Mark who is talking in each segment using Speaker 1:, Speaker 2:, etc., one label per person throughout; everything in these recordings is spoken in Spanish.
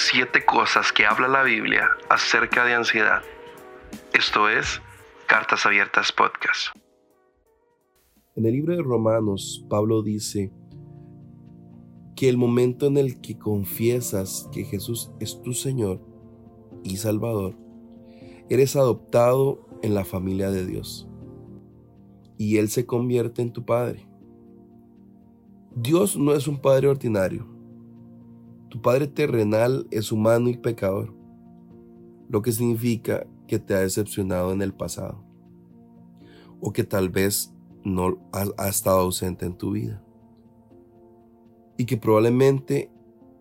Speaker 1: siete cosas que habla la Biblia acerca de ansiedad. Esto es Cartas Abiertas Podcast.
Speaker 2: En el libro de Romanos, Pablo dice que el momento en el que confiesas que Jesús es tu Señor y Salvador, eres adoptado en la familia de Dios y Él se convierte en tu Padre. Dios no es un Padre ordinario. Tu Padre terrenal es humano y pecador, lo que significa que te ha decepcionado en el pasado o que tal vez no ha, estado ausente en tu vida y que probablemente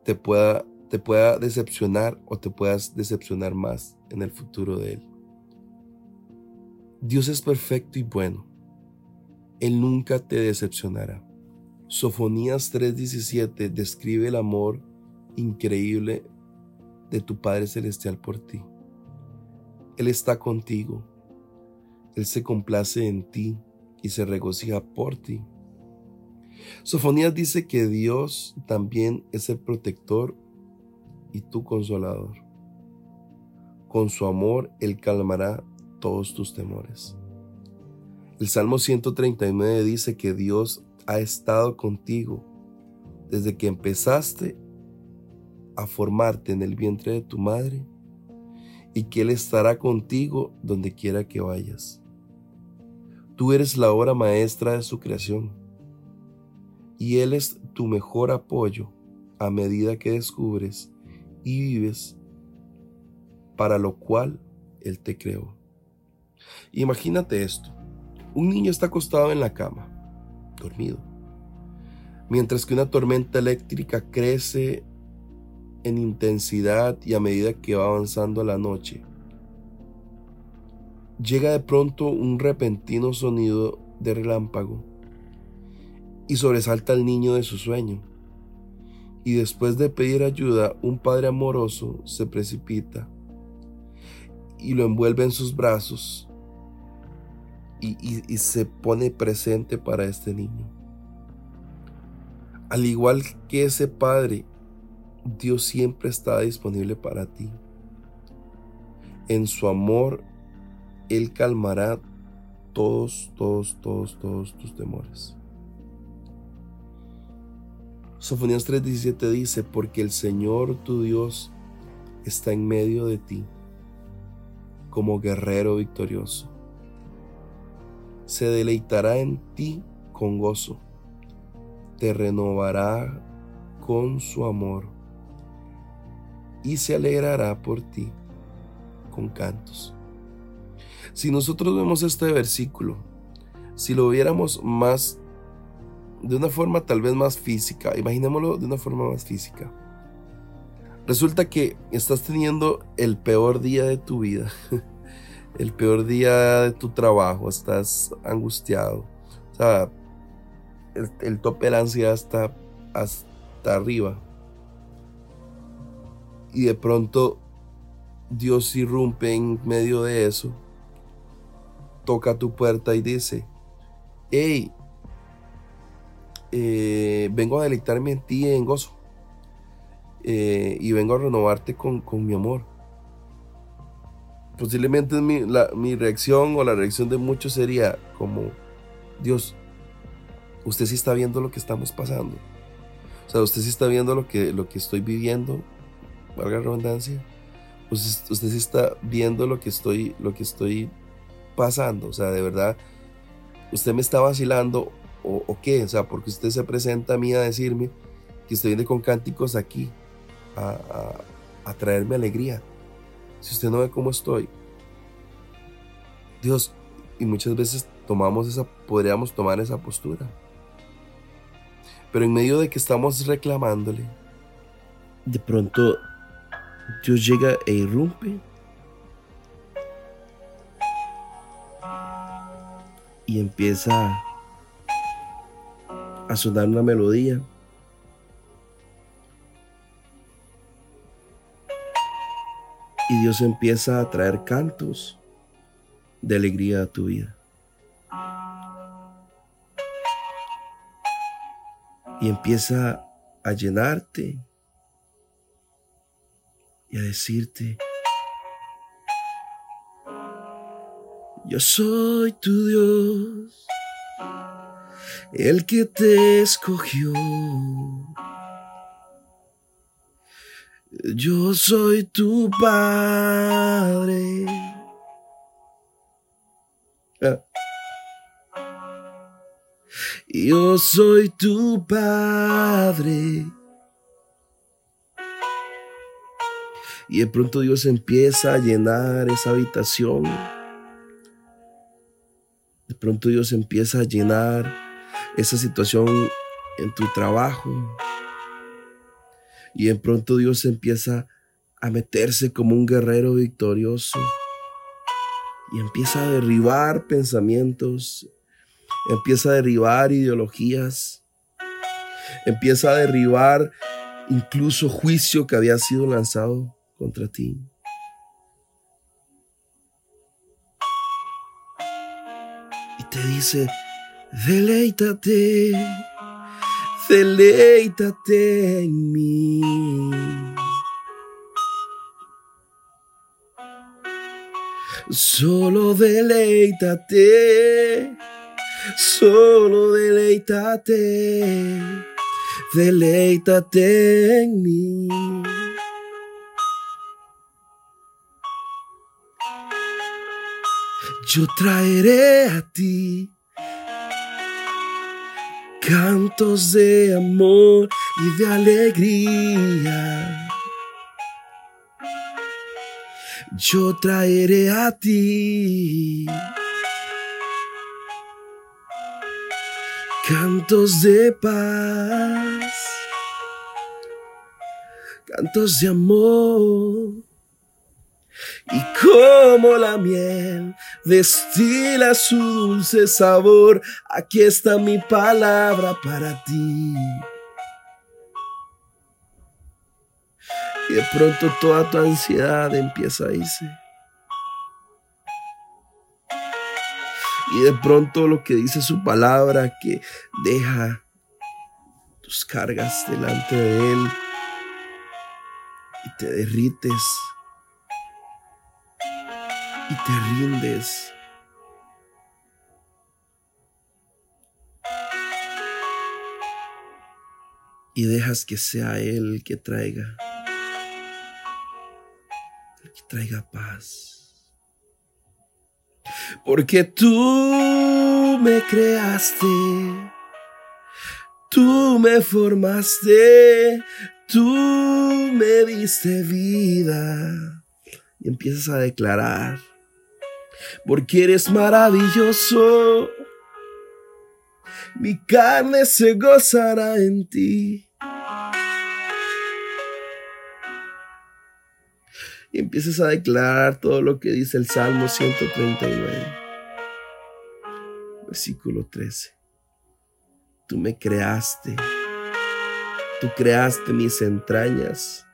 Speaker 2: te pueda, te pueda decepcionar o te puedas decepcionar más en el futuro de Él. Dios es perfecto y bueno él nunca te decepcionará. Sofonías 3:17 describe el amor increíble de tu Padre Celestial por ti. Él está contigo. Él se complace en ti y se regocija por ti. Sofonías dice que Dios también es el protector y tu consolador. Con su amor Él calmará todos tus temores. El Salmo 139 dice que Dios ha estado contigo desde que empezaste a formarte en el vientre de tu madre y que Él estará contigo donde quiera que vayas. Tú eres la obra maestra de su creación y Él es tu mejor apoyo a medida que descubres y vives para lo cual Él te creó. Imagínate esto. Un niño está acostado en la cama, dormido, mientras que una tormenta eléctrica crece en intensidad y a medida que va avanzando la noche. Llega de pronto un repentino sonido de relámpago y sobresalta al niño de su sueño. Y después de pedir ayuda, un padre amoroso se precipita y lo envuelve en sus brazos y, se pone presente para este niño. Al igual que ese Padre, Dios siempre está disponible para ti. En su amor, Él calmará todos, todos, todos, todos tus temores. Sofonías 3:17 dice, porque el Señor tu Dios está en medio de ti, como guerrero victorioso se deleitará en ti con gozo, te renovará con su amor y se alegrará por ti con cantos. Si nosotros vemos este versículo, si lo viéramos más, de una forma tal vez más física, imaginémoslo de una forma más física. Resulta que estás teniendo el peor día de tu vida. el peor día de tu trabajo, estás angustiado. El, tope de ansiedad está hasta arriba. Y de pronto Dios irrumpe en medio de eso, toca tu puerta y dice, hey, eh, vengo a deleitarme en ti en gozo. Eh, y vengo a renovarte con, con mi amor posiblemente mi, mi reacción o la reacción de muchos sería como, Dios, usted sí está viendo lo que estamos pasando. O sea, usted sí está viendo lo que, lo que estoy viviendo, valga la redundancia. Usted, usted sí está viendo lo que estoy, lo que estoy pasando. O sea, de verdad, usted me está vacilando o, qué. O sea, porque usted se presenta a mí a decirme que usted viene con cánticos aquí a, a, a traerme alegría si usted no ve cómo estoy, Dios, y muchas veces tomamos esa, podríamos tomar esa postura. Pero en medio de que estamos reclamándole, de pronto Dios llega e irrumpe. Y empieza a sonar una melodía. y Dios empieza a traer cantos de alegría a tu vida. Y empieza a llenarte y a decirte, yo soy tu Dios, el que te escogió. Yo soy tu padre. Ah. Yo soy tu padre. Y de pronto Dios empieza a llenar esa habitación. De pronto Dios empieza a llenar esa situación en tu trabajo. Y de pronto Dios empieza a meterse como un guerrero victorioso. Y empieza a derribar pensamientos. Empieza a derribar ideologías. Empieza a derribar incluso juicio que había sido lanzado contra ti. Y te dice, deleítate, deleítate en mí. Solo deleítate, solo deleítate, deleítate en mí. Yo traeré a ti cantos de amor y de alegría. Yo traeré a ti cantos de paz, cantos de amor y como la miel destila su dulce sabor, aquí está mi palabra para ti. Y de pronto toda tu ansiedad empieza a irse. Y de pronto lo que dice su palabra, que deja tus cargas delante de Él y te derrites y te rindes. Y dejas que sea Él el que traiga, el que traiga paz. Porque tú me creaste, tú me formaste, tú me diste vida. Y empiezas a declarar porque eres maravilloso. Mi carne se gozará en ti. Y empiezas a declarar todo lo que dice el Salmo 139, versículo 13. Tú me creaste, tú creaste mis entrañas,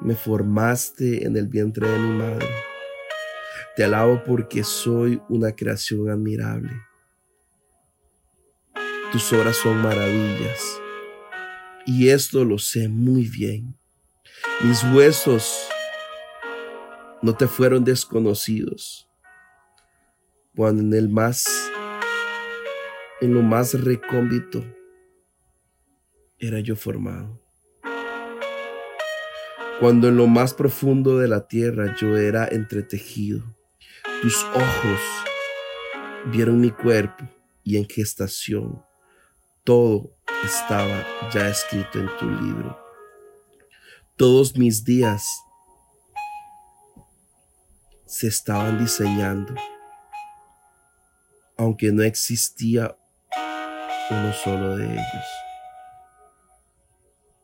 Speaker 2: me formaste en el vientre de mi madre. Te alabo porque soy una creación admirable. Tus obras son maravillas. Y esto lo sé muy bien. Mis huesos no te fueron desconocidos. Cuando en el más, en lo más recóndito, era yo formado. Cuando en lo más profundo de la tierra yo era entretejido tus ojos vieron mi cuerpo y en gestación todo estaba ya escrito en tu libro. Todos mis días se estaban diseñando, aunque no existía uno solo de ellos.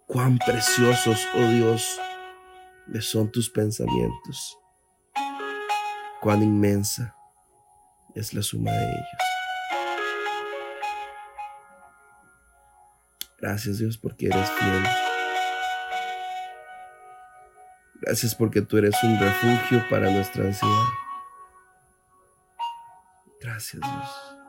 Speaker 2: Cuán preciosos, oh Dios, me son tus pensamientos cuán inmensa es la suma de ellos. Gracias Dios porque eres fiel. Gracias porque tú eres un refugio para nuestra ansiedad. Gracias Dios.